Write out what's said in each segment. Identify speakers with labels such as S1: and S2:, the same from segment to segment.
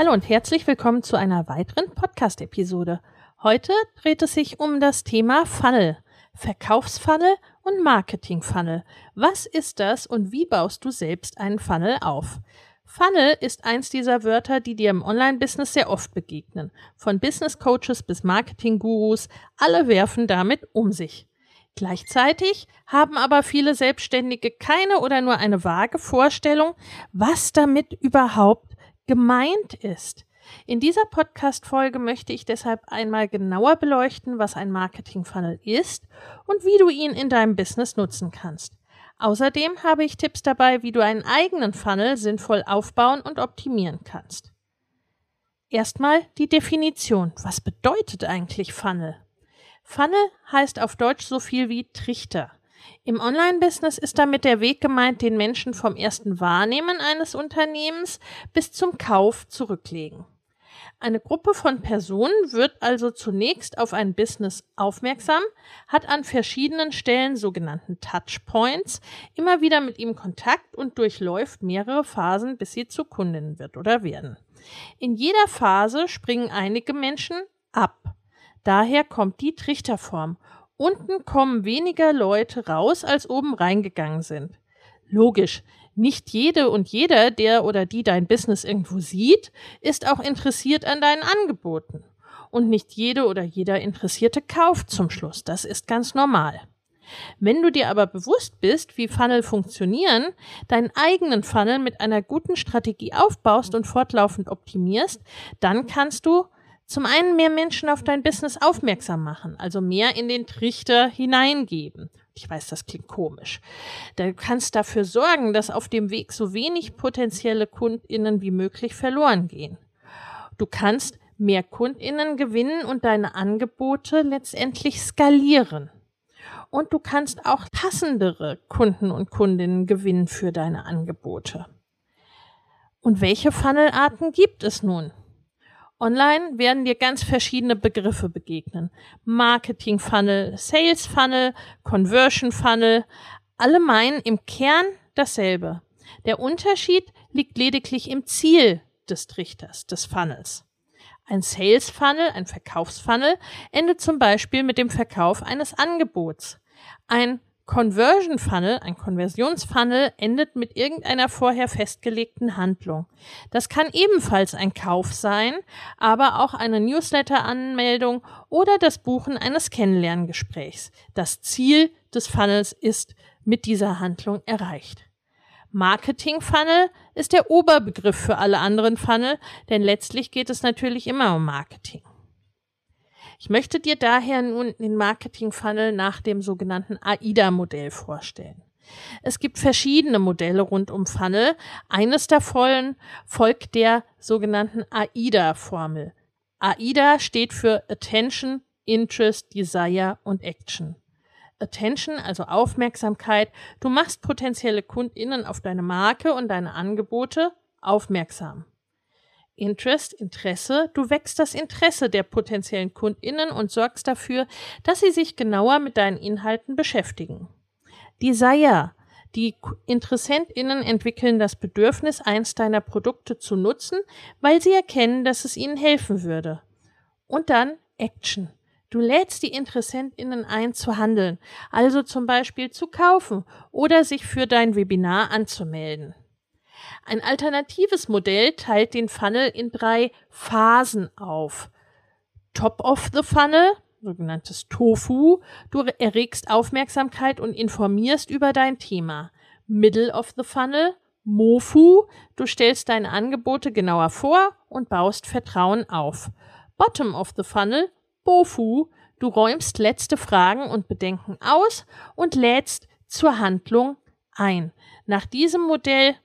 S1: Hallo und herzlich willkommen zu einer weiteren Podcast-Episode. Heute dreht es sich um das Thema Funnel, Verkaufsfunnel und Marketing-Funnel. Was ist das und wie baust du selbst einen Funnel auf? Funnel ist eins dieser Wörter, die dir im Online-Business sehr oft begegnen. Von Business Coaches bis Marketing-Gurus, alle werfen damit um sich. Gleichzeitig haben aber viele Selbstständige keine oder nur eine vage Vorstellung, was damit überhaupt gemeint ist. In dieser Podcast-Folge möchte ich deshalb einmal genauer beleuchten, was ein Marketing-Funnel ist und wie du ihn in deinem Business nutzen kannst. Außerdem habe ich Tipps dabei, wie du einen eigenen Funnel sinnvoll aufbauen und optimieren kannst. Erstmal die Definition. Was bedeutet eigentlich Funnel? Funnel heißt auf Deutsch so viel wie Trichter. Im Online-Business ist damit der Weg gemeint, den Menschen vom ersten Wahrnehmen eines Unternehmens bis zum Kauf zurücklegen. Eine Gruppe von Personen wird also zunächst auf ein Business aufmerksam, hat an verschiedenen Stellen sogenannten Touchpoints immer wieder mit ihm Kontakt und durchläuft mehrere Phasen, bis sie zu Kundinnen wird oder werden. In jeder Phase springen einige Menschen ab. Daher kommt die Trichterform. Unten kommen weniger Leute raus, als oben reingegangen sind. Logisch, nicht jede und jeder, der oder die dein Business irgendwo sieht, ist auch interessiert an deinen Angeboten. Und nicht jede oder jeder Interessierte kauft zum Schluss. Das ist ganz normal. Wenn du dir aber bewusst bist, wie Funnel funktionieren, deinen eigenen Funnel mit einer guten Strategie aufbaust und fortlaufend optimierst, dann kannst du zum einen mehr Menschen auf dein Business aufmerksam machen, also mehr in den Trichter hineingeben. Ich weiß, das klingt komisch. Du kannst dafür sorgen, dass auf dem Weg so wenig potenzielle KundInnen wie möglich verloren gehen. Du kannst mehr KundInnen gewinnen und deine Angebote letztendlich skalieren. Und du kannst auch passendere Kunden und Kundinnen gewinnen für deine Angebote. Und welche Funnelarten gibt es nun? Online werden dir ganz verschiedene Begriffe begegnen. Marketing Funnel, Sales Funnel, Conversion Funnel. Alle meinen im Kern dasselbe. Der Unterschied liegt lediglich im Ziel des Trichters, des Funnels. Ein Sales Funnel, ein Verkaufsfunnel, endet zum Beispiel mit dem Verkauf eines Angebots. Ein Conversion Funnel, ein Konversionsfunnel, endet mit irgendeiner vorher festgelegten Handlung. Das kann ebenfalls ein Kauf sein, aber auch eine Newsletter-Anmeldung oder das Buchen eines Kennenlerngesprächs. Das Ziel des Funnels ist mit dieser Handlung erreicht. Marketing Funnel ist der Oberbegriff für alle anderen Funnel, denn letztlich geht es natürlich immer um Marketing. Ich möchte dir daher nun den Marketing-Funnel nach dem sogenannten AIDA-Modell vorstellen. Es gibt verschiedene Modelle rund um Funnel. Eines davon folgt der sogenannten AIDA-Formel. AIDA steht für Attention, Interest, Desire und Action. Attention, also Aufmerksamkeit. Du machst potenzielle KundInnen auf deine Marke und deine Angebote aufmerksam. Interest, Interesse. Du wächst das Interesse der potenziellen KundInnen und sorgst dafür, dass sie sich genauer mit deinen Inhalten beschäftigen. Desire. Die InteressentInnen entwickeln das Bedürfnis, eins deiner Produkte zu nutzen, weil sie erkennen, dass es ihnen helfen würde. Und dann Action. Du lädst die InteressentInnen ein zu handeln, also zum Beispiel zu kaufen oder sich für dein Webinar anzumelden. Ein alternatives Modell teilt den Funnel in drei Phasen auf. Top of the Funnel, sogenanntes Tofu, du erregst Aufmerksamkeit und informierst über dein Thema. Middle of the Funnel, Mofu, du stellst deine Angebote genauer vor und baust Vertrauen auf. Bottom of the Funnel, Bofu, du räumst letzte Fragen und Bedenken aus und lädst zur Handlung ein. Nach diesem Modell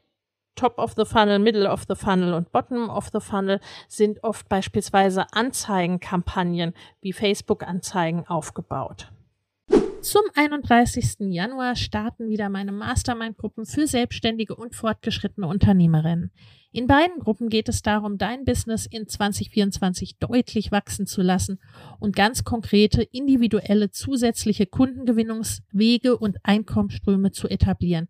S1: Top of the Funnel, Middle of the Funnel und Bottom of the Funnel sind oft beispielsweise Anzeigenkampagnen wie Facebook-Anzeigen aufgebaut. Zum 31. Januar starten wieder meine Mastermind-Gruppen für selbstständige und fortgeschrittene Unternehmerinnen. In beiden Gruppen geht es darum, dein Business in 2024 deutlich wachsen zu lassen und ganz konkrete, individuelle, zusätzliche Kundengewinnungswege und Einkommensströme zu etablieren,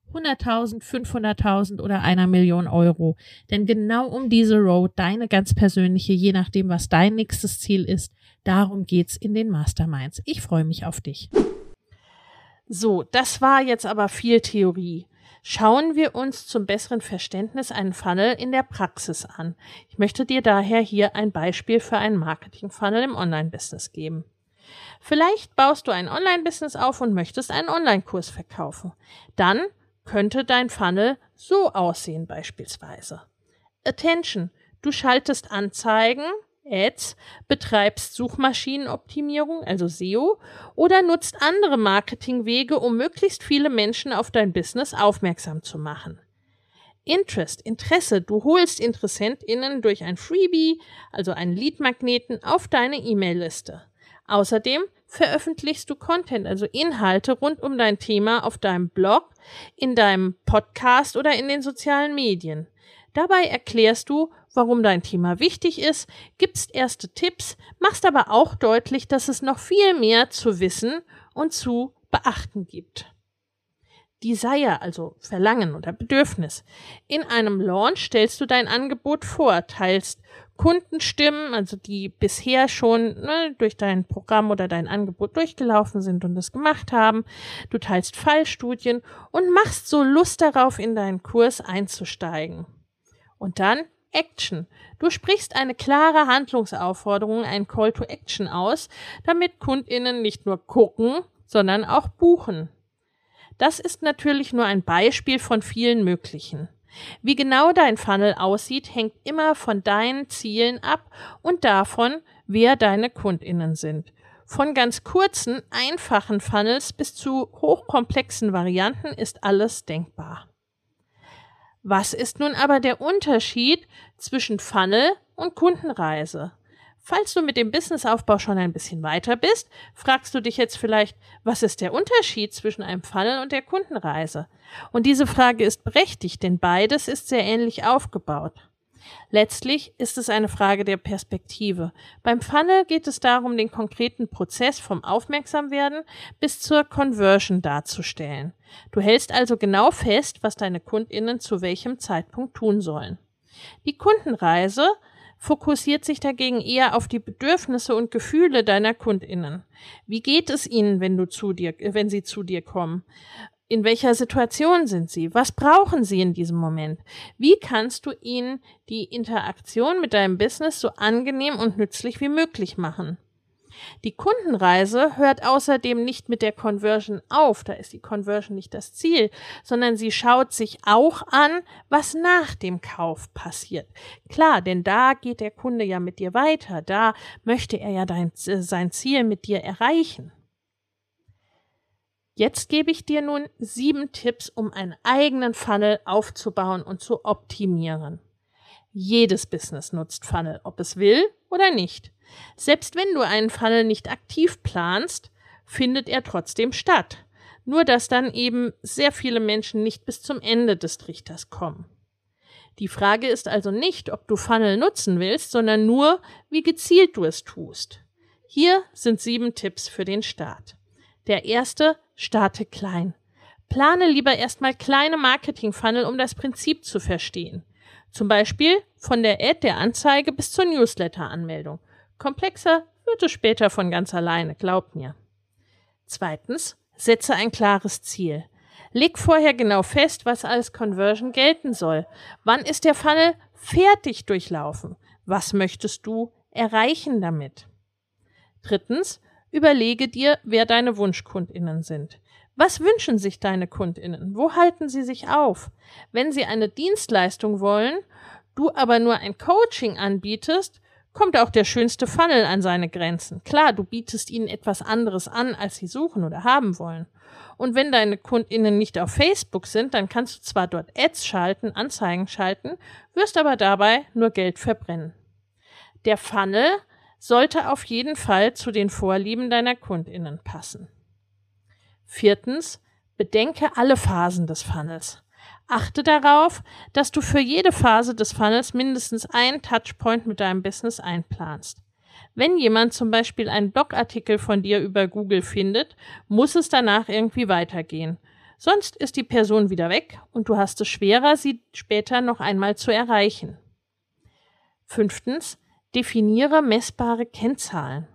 S1: 100.000, 500.000 oder einer Million Euro. Denn genau um diese Road, deine ganz persönliche, je nachdem, was dein nächstes Ziel ist, darum geht's in den Masterminds. Ich freue mich auf dich. So, das war jetzt aber viel Theorie. Schauen wir uns zum besseren Verständnis einen Funnel in der Praxis an. Ich möchte dir daher hier ein Beispiel für einen Marketing-Funnel im Online-Business geben. Vielleicht baust du ein Online-Business auf und möchtest einen Online-Kurs verkaufen. Dann könnte dein Funnel so aussehen beispielsweise. Attention. Du schaltest Anzeigen, Ads, betreibst Suchmaschinenoptimierung, also SEO, oder nutzt andere Marketingwege, um möglichst viele Menschen auf dein Business aufmerksam zu machen. Interest, Interesse, du holst InteressentInnen durch ein Freebie, also einen Leadmagneten, auf deine E-Mail-Liste. Außerdem veröffentlichst du Content, also Inhalte rund um dein Thema auf deinem Blog, in deinem Podcast oder in den sozialen Medien. Dabei erklärst du, warum dein Thema wichtig ist, gibst erste Tipps, machst aber auch deutlich, dass es noch viel mehr zu wissen und zu beachten gibt. Desire, also Verlangen oder Bedürfnis. In einem Launch stellst du dein Angebot vor, teilst Kundenstimmen, also die bisher schon ne, durch dein Programm oder dein Angebot durchgelaufen sind und es gemacht haben. Du teilst Fallstudien und machst so Lust darauf, in deinen Kurs einzusteigen. Und dann Action. Du sprichst eine klare Handlungsaufforderung, ein Call to Action aus, damit Kundinnen nicht nur gucken, sondern auch buchen. Das ist natürlich nur ein Beispiel von vielen möglichen. Wie genau dein Funnel aussieht, hängt immer von deinen Zielen ab und davon, wer deine Kundinnen sind. Von ganz kurzen, einfachen Funnels bis zu hochkomplexen Varianten ist alles denkbar. Was ist nun aber der Unterschied zwischen Funnel und Kundenreise? Falls du mit dem Businessaufbau schon ein bisschen weiter bist, fragst du dich jetzt vielleicht, was ist der Unterschied zwischen einem Funnel und der Kundenreise? Und diese Frage ist berechtigt, denn beides ist sehr ähnlich aufgebaut. Letztlich ist es eine Frage der Perspektive. Beim Funnel geht es darum, den konkreten Prozess vom Aufmerksamwerden bis zur Conversion darzustellen. Du hältst also genau fest, was deine Kundinnen zu welchem Zeitpunkt tun sollen. Die Kundenreise fokussiert sich dagegen eher auf die Bedürfnisse und Gefühle deiner Kundinnen. Wie geht es ihnen, wenn du zu dir, wenn sie zu dir kommen? In welcher Situation sind sie? Was brauchen sie in diesem Moment? Wie kannst du ihnen die Interaktion mit deinem Business so angenehm und nützlich wie möglich machen? Die Kundenreise hört außerdem nicht mit der Conversion auf, da ist die Conversion nicht das Ziel, sondern sie schaut sich auch an, was nach dem Kauf passiert. Klar, denn da geht der Kunde ja mit dir weiter, da möchte er ja dein, sein Ziel mit dir erreichen. Jetzt gebe ich dir nun sieben Tipps, um einen eigenen Funnel aufzubauen und zu optimieren. Jedes Business nutzt Funnel, ob es will oder nicht. Selbst wenn du einen Funnel nicht aktiv planst, findet er trotzdem statt. Nur dass dann eben sehr viele Menschen nicht bis zum Ende des Trichters kommen. Die Frage ist also nicht, ob du Funnel nutzen willst, sondern nur, wie gezielt du es tust. Hier sind sieben Tipps für den Start. Der erste, starte klein. Plane lieber erstmal kleine Marketing-Funnel, um das Prinzip zu verstehen. Zum Beispiel von der Ad der Anzeige bis zur Newsletter-Anmeldung. Komplexer wird es später von ganz alleine, glaubt mir. Zweitens, setze ein klares Ziel. Leg vorher genau fest, was als Conversion gelten soll. Wann ist der Funnel fertig durchlaufen? Was möchtest du erreichen damit? Drittens, überlege dir, wer deine Wunschkundinnen sind. Was wünschen sich deine Kundinnen? Wo halten sie sich auf? Wenn sie eine Dienstleistung wollen, du aber nur ein Coaching anbietest, kommt auch der schönste Funnel an seine Grenzen. Klar, du bietest ihnen etwas anderes an, als sie suchen oder haben wollen. Und wenn deine KundInnen nicht auf Facebook sind, dann kannst du zwar dort Ads schalten, Anzeigen schalten, wirst aber dabei nur Geld verbrennen. Der Funnel sollte auf jeden Fall zu den Vorlieben deiner KundInnen passen. Viertens, bedenke alle Phasen des Funnels. Achte darauf, dass du für jede Phase des Funnels mindestens einen Touchpoint mit deinem Business einplanst. Wenn jemand zum Beispiel einen Blogartikel von dir über Google findet, muss es danach irgendwie weitergehen. Sonst ist die Person wieder weg und du hast es schwerer, sie später noch einmal zu erreichen. Fünftens, definiere messbare Kennzahlen.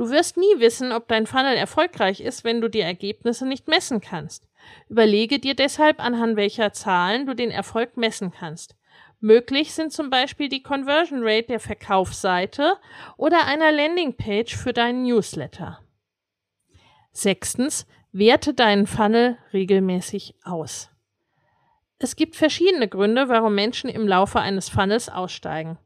S1: Du wirst nie wissen, ob dein Funnel erfolgreich ist, wenn du die Ergebnisse nicht messen kannst. Überlege dir deshalb, anhand welcher Zahlen du den Erfolg messen kannst. Möglich sind zum Beispiel die Conversion Rate der Verkaufsseite oder einer Landingpage für deinen Newsletter. Sechstens, werte deinen Funnel regelmäßig aus. Es gibt verschiedene Gründe, warum Menschen im Laufe eines Funnels aussteigen.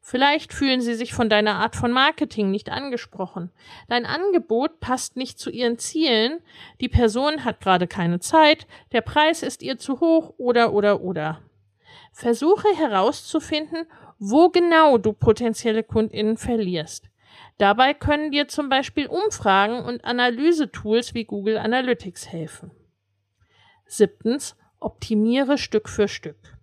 S1: Vielleicht fühlen sie sich von deiner Art von Marketing nicht angesprochen. Dein Angebot passt nicht zu ihren Zielen, die Person hat gerade keine Zeit, der Preis ist ihr zu hoch oder oder oder. Versuche herauszufinden, wo genau du potenzielle Kundinnen verlierst. Dabei können dir zum Beispiel Umfragen und Analysetools wie Google Analytics helfen. Siebtens, optimiere Stück für Stück.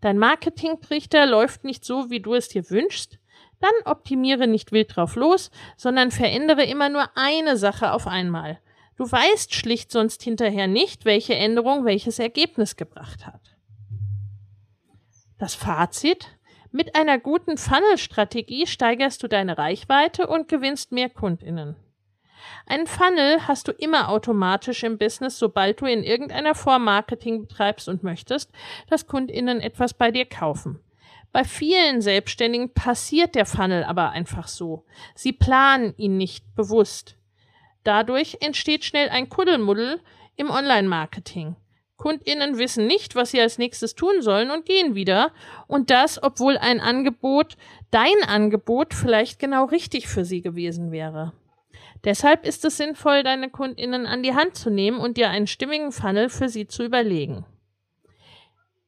S1: Dein Marketingtrichter läuft nicht so, wie du es dir wünschst, dann optimiere nicht wild drauf los, sondern verändere immer nur eine Sache auf einmal. Du weißt schlicht sonst hinterher nicht, welche Änderung welches Ergebnis gebracht hat. Das Fazit? Mit einer guten Funnel-Strategie steigerst du deine Reichweite und gewinnst mehr Kundinnen. Einen Funnel hast du immer automatisch im Business, sobald du in irgendeiner Form Marketing betreibst und möchtest, dass Kundinnen etwas bei dir kaufen. Bei vielen Selbstständigen passiert der Funnel aber einfach so. Sie planen ihn nicht bewusst. Dadurch entsteht schnell ein Kuddelmuddel im Online-Marketing. KundInnen wissen nicht, was sie als nächstes tun sollen und gehen wieder. Und das, obwohl ein Angebot, dein Angebot, vielleicht genau richtig für sie gewesen wäre. Deshalb ist es sinnvoll, deine KundInnen an die Hand zu nehmen und dir einen stimmigen Funnel für sie zu überlegen.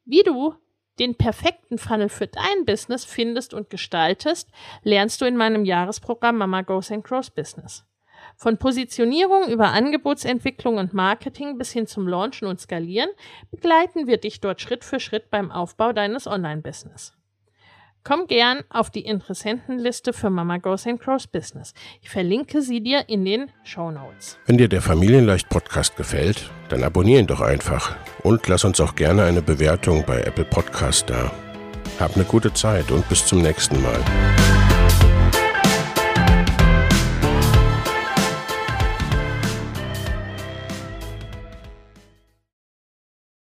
S1: Wie du den perfekten Funnel für dein Business findest und gestaltest, lernst du in meinem Jahresprogramm Mama Goes and Grows Business. Von Positionierung über Angebotsentwicklung und Marketing bis hin zum Launchen und Skalieren begleiten wir dich dort Schritt für Schritt beim Aufbau deines Online-Business. Komm gern auf die Interessentenliste für Mama Goes and Crows Business. Ich verlinke sie dir in den Show Notes.
S2: Wenn dir der Familienleicht Podcast gefällt, dann abonniere ihn doch einfach und lass uns auch gerne eine Bewertung bei Apple Podcast da. Hab eine gute Zeit und bis zum nächsten Mal.